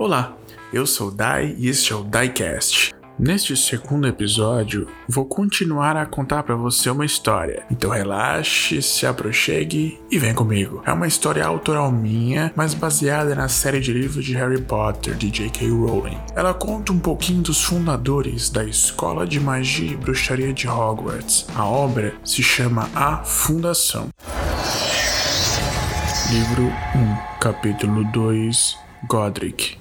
Olá, eu sou Dai e este é o Diecast. Neste segundo episódio, vou continuar a contar para você uma história. Então relaxe, se aproxime e vem comigo. É uma história autoral minha, mas baseada na série de livros de Harry Potter de J.K. Rowling. Ela conta um pouquinho dos fundadores da Escola de Magia e Bruxaria de Hogwarts. A obra se chama A Fundação. Livro 1, capítulo 2, Godric.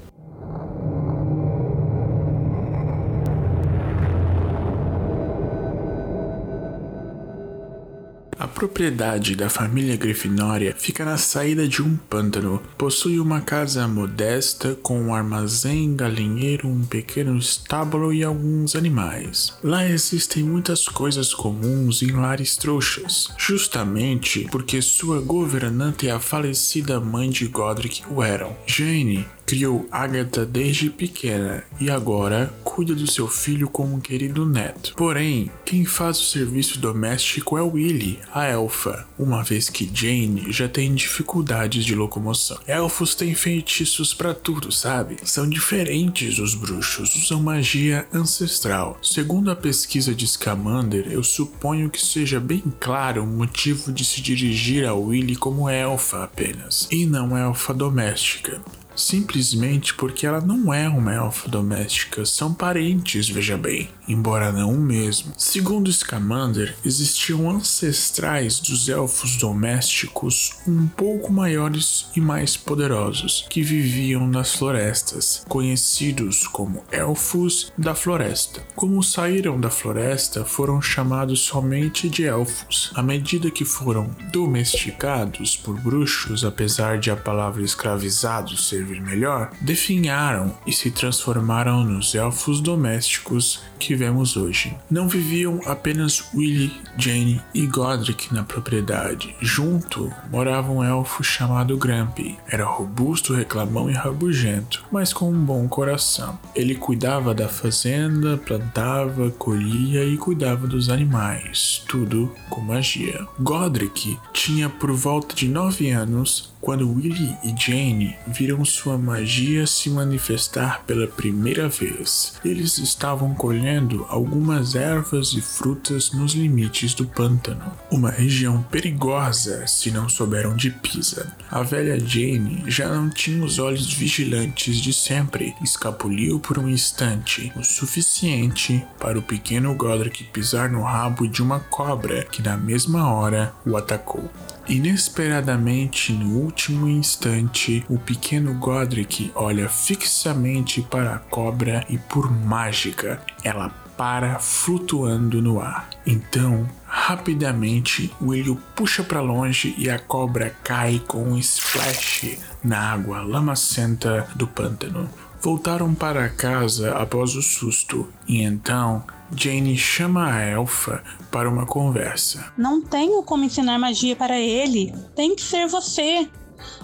Propriedade da família Grifinória fica na saída de um pântano. Possui uma casa modesta com um armazém, galinheiro, um pequeno estábulo e alguns animais. Lá existem muitas coisas comuns em lares trouxas, justamente porque sua governante e a falecida mãe de Godric o eram. Jane criou Agatha desde pequena e agora cuida do seu filho como um querido neto. Porém, quem faz o serviço doméstico é Willy, a elfa, uma vez que Jane já tem dificuldades de locomoção. Elfos têm feitiços para tudo, sabe? São diferentes os bruxos, usam magia ancestral. Segundo a pesquisa de Scamander, eu suponho que seja bem claro o motivo de se dirigir a Willy como elfa apenas, e não elfa doméstica simplesmente porque ela não é uma elfa doméstica, são parentes, veja bem, embora não o mesmo. Segundo Scamander, existiam ancestrais dos elfos domésticos um pouco maiores e mais poderosos, que viviam nas florestas, conhecidos como elfos da floresta. Como saíram da floresta, foram chamados somente de elfos. À medida que foram domesticados por bruxos, apesar de a palavra escravizado ser servir melhor, definharam e se transformaram nos elfos domésticos que vemos hoje. Não viviam apenas Willy, Jane e Godric na propriedade. Junto morava um elfo chamado Grumpy. Era robusto, reclamão e rabugento, mas com um bom coração. Ele cuidava da fazenda, plantava, colhia e cuidava dos animais, tudo com magia. Godric tinha por volta de nove anos quando Willy e Jane viram sua magia se manifestar pela primeira vez. Eles estavam colhendo algumas ervas e frutas nos limites do pântano, uma região perigosa se não souberam de pisa. A velha Jane já não tinha os olhos vigilantes de sempre, escapuliu por um instante, o suficiente para o pequeno Godric pisar no rabo de uma cobra que na mesma hora o atacou. Inesperadamente, no último instante, o pequeno Godric olha fixamente para a cobra e, por mágica, ela para flutuando no ar. Então, rapidamente, o puxa para longe e a cobra cai com um splash na água lamacenta do pântano. Voltaram para casa após o susto e então Jane chama a elfa para uma conversa. Não tenho como ensinar magia para ele. Tem que ser você.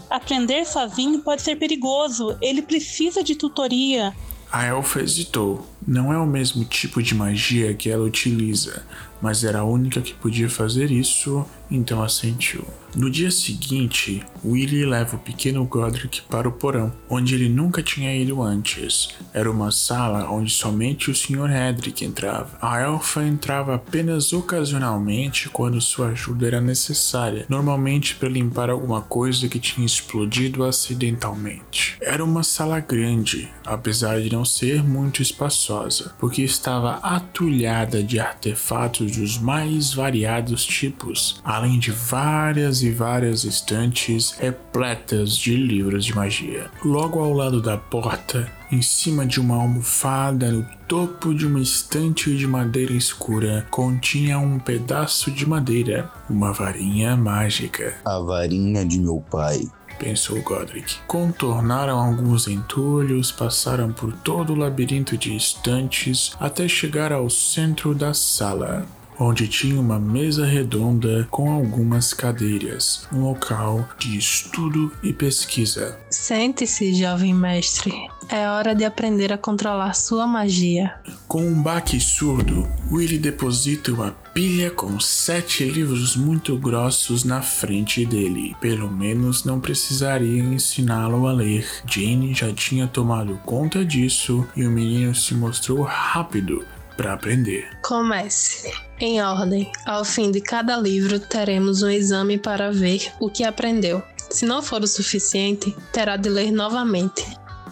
Aprender sozinho pode ser perigoso. Ele precisa de tutoria. A elfa hesitou. Não é o mesmo tipo de magia que ela utiliza, mas era a única que podia fazer isso, então assentiu. No dia seguinte, Willy leva o pequeno Godric para o porão, onde ele nunca tinha ido antes. Era uma sala onde somente o Sr. Hedrick entrava. A elfa entrava apenas ocasionalmente quando sua ajuda era necessária, normalmente para limpar alguma coisa que tinha explodido acidentalmente. Era uma sala grande, apesar de não ser muito espaçosa, porque estava atulhada de artefatos dos mais variados tipos, além de várias e várias estantes repletas de livros de magia. Logo ao lado da porta, em cima de uma almofada no topo de uma estante de madeira escura, continha um pedaço de madeira, uma varinha mágica. A varinha de meu pai pensou Godric. Contornaram alguns entulhos, passaram por todo o labirinto de estantes até chegar ao centro da sala onde tinha uma mesa redonda com algumas cadeiras, um local de estudo e pesquisa. Sente-se, jovem mestre. É hora de aprender a controlar sua magia. Com um baque surdo, Willy deposita uma pilha com sete livros muito grossos na frente dele. Pelo menos não precisaria ensiná-lo a ler. Jane já tinha tomado conta disso e o menino se mostrou rápido para aprender. Comece. Em ordem. Ao fim de cada livro, teremos um exame para ver o que aprendeu. Se não for o suficiente, terá de ler novamente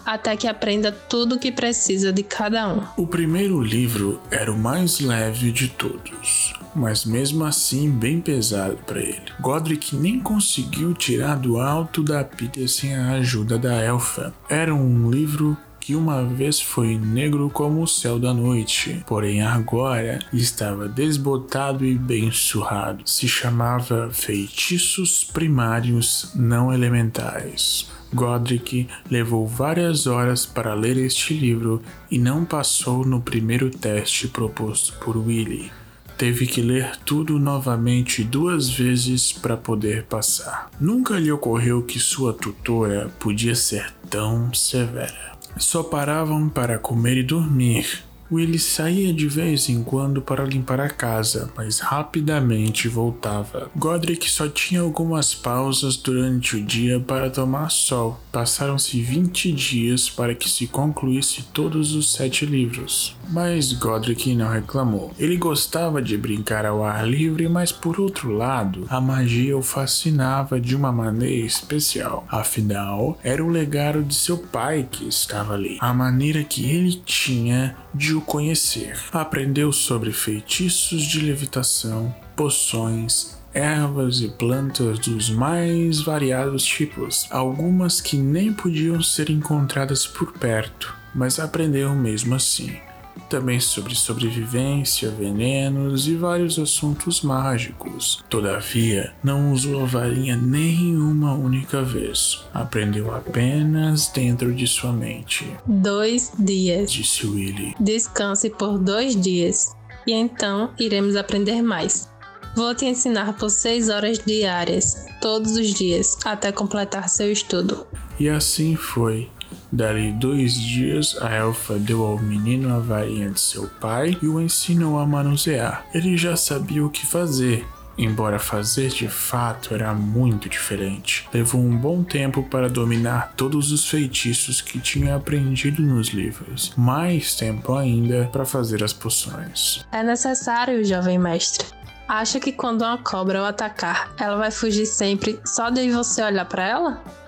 até que aprenda tudo o que precisa de cada um. O primeiro livro era o mais leve de todos, mas mesmo assim bem pesado para ele. Godric nem conseguiu tirar do alto da pilha sem a ajuda da elfa. Era um livro que uma vez foi negro como o céu da noite, porém agora estava desbotado e bem surrado. Se chamava Feitiços Primários Não Elementais. Godric levou várias horas para ler este livro e não passou no primeiro teste proposto por Willy. Teve que ler tudo novamente duas vezes para poder passar. Nunca lhe ocorreu que sua tutora podia ser tão severa. Só paravam para comer e dormir, Willie saía de vez em quando para limpar a casa, mas rapidamente voltava. Godric só tinha algumas pausas durante o dia para tomar sol. Passaram-se 20 dias para que se concluísse todos os sete livros. Mas Godric não reclamou. Ele gostava de brincar ao ar livre, mas por outro lado, a magia o fascinava de uma maneira especial. Afinal, era o legado de seu pai que estava ali. A maneira que ele tinha de o conhecer. Aprendeu sobre feitiços de levitação, poções, ervas e plantas dos mais variados tipos, algumas que nem podiam ser encontradas por perto, mas aprendeu mesmo assim também sobre sobrevivência, venenos e vários assuntos mágicos. Todavia, não usou a varinha nenhuma única vez. Aprendeu apenas dentro de sua mente. Dois dias, disse Willy. Descanse por dois dias, e então iremos aprender mais. Vou te ensinar por seis horas diárias, todos os dias, até completar seu estudo. E assim foi. Dali dois dias, a elfa deu ao menino a varinha de seu pai e o ensinou a manusear. Ele já sabia o que fazer, embora fazer de fato era muito diferente. Levou um bom tempo para dominar todos os feitiços que tinha aprendido nos livros, mais tempo ainda para fazer as poções. É necessário, jovem mestre. Acha que quando uma cobra o atacar, ela vai fugir sempre só de você olhar para ela?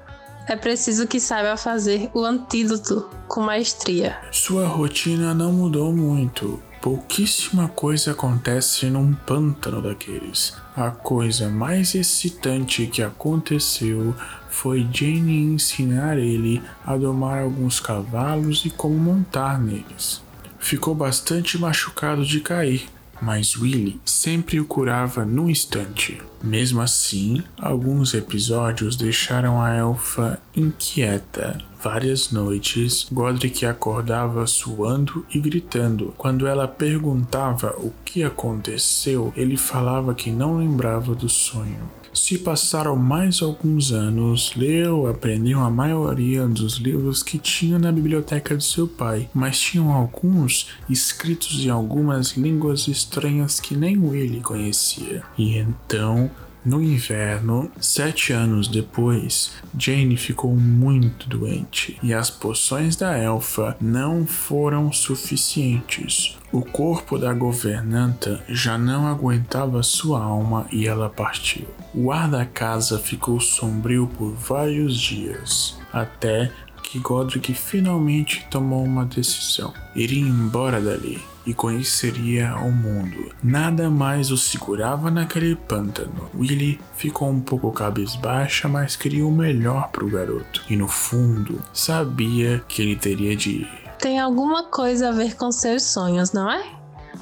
É preciso que saiba fazer o antídoto com maestria. Sua rotina não mudou muito. Pouquíssima coisa acontece num pântano daqueles. A coisa mais excitante que aconteceu foi Jane ensinar ele a domar alguns cavalos e como montar neles. Ficou bastante machucado de cair, mas Willy sempre o curava no instante. Mesmo assim, alguns episódios deixaram a elfa inquieta. Várias noites, Godric acordava suando e gritando. Quando ela perguntava o que aconteceu, ele falava que não lembrava do sonho. Se passaram mais alguns anos, leu, aprendeu a maioria dos livros que tinha na biblioteca de seu pai, mas tinham alguns escritos em algumas línguas estranhas que nem ele conhecia. E então no inverno, sete anos depois, Jane ficou muito doente e as poções da elfa não foram suficientes. O corpo da governanta já não aguentava sua alma e ela partiu. O ar da casa ficou sombrio por vários dias, até que Godric finalmente tomou uma decisão: iria embora dali e conheceria o mundo. Nada mais o segurava naquele pântano. Willy ficou um pouco cabisbaixa, mas queria o melhor para o garoto. E no fundo, sabia que ele teria de ir. Tem alguma coisa a ver com seus sonhos, não é?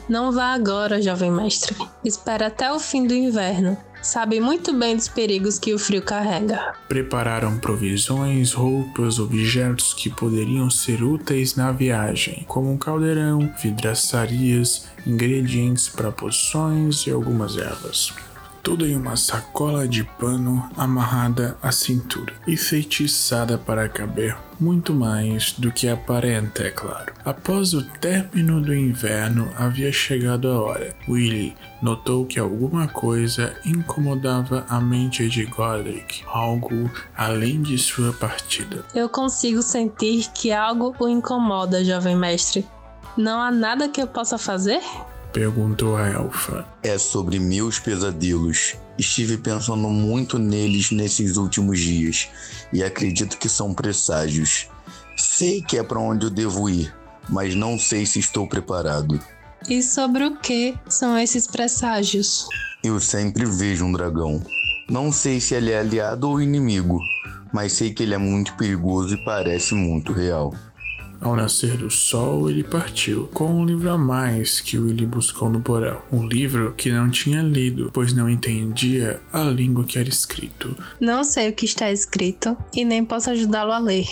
Não vá agora, jovem mestre. Espere até o fim do inverno sabe muito bem dos perigos que o frio carrega. Prepararam provisões, roupas, objetos que poderiam ser úteis na viagem, como um caldeirão, vidraçarias, ingredientes para poções e algumas ervas. Tudo em uma sacola de pano amarrada à cintura e feitiçada para caber muito mais do que aparenta, é claro. Após o término do inverno, havia chegado a hora. Willy notou que alguma coisa incomodava a mente de Godric, algo além de sua partida. Eu consigo sentir que algo o incomoda, jovem mestre. Não há nada que eu possa fazer? Perguntou a elfa. É sobre meus pesadelos. Estive pensando muito neles nesses últimos dias e acredito que são presságios. Sei que é para onde eu devo ir, mas não sei se estou preparado. E sobre o que são esses presságios? Eu sempre vejo um dragão. Não sei se ele é aliado ou inimigo, mas sei que ele é muito perigoso e parece muito real. Ao nascer do sol, ele partiu, com um livro a mais que Willy buscou no porão. Um livro que não tinha lido, pois não entendia a língua que era escrito. Não sei o que está escrito e nem posso ajudá-lo a ler.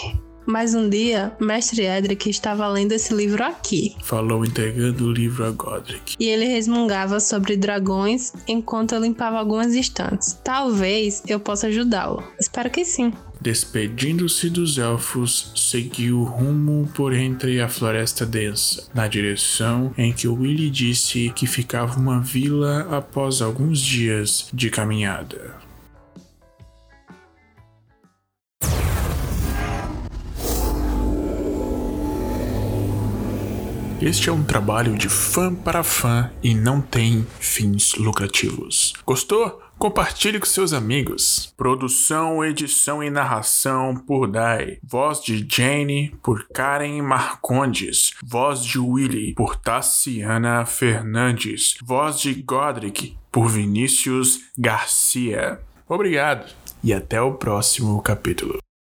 Mas um dia, Mestre Edric estava lendo esse livro aqui. Falou entregando o livro a Godric. E ele resmungava sobre dragões enquanto eu limpava algumas estantes. Talvez eu possa ajudá-lo. Espero que sim. Despedindo-se dos elfos, seguiu rumo por entre a floresta densa, na direção em que Willy disse que ficava uma vila após alguns dias de caminhada. Este é um trabalho de fã para fã e não tem fins lucrativos. Gostou? Compartilhe com seus amigos. Produção, edição e narração por Dai. Voz de Jane por Karen Marcondes. Voz de Willy por Tassiana Fernandes. Voz de Godric por Vinícius Garcia. Obrigado e até o próximo capítulo.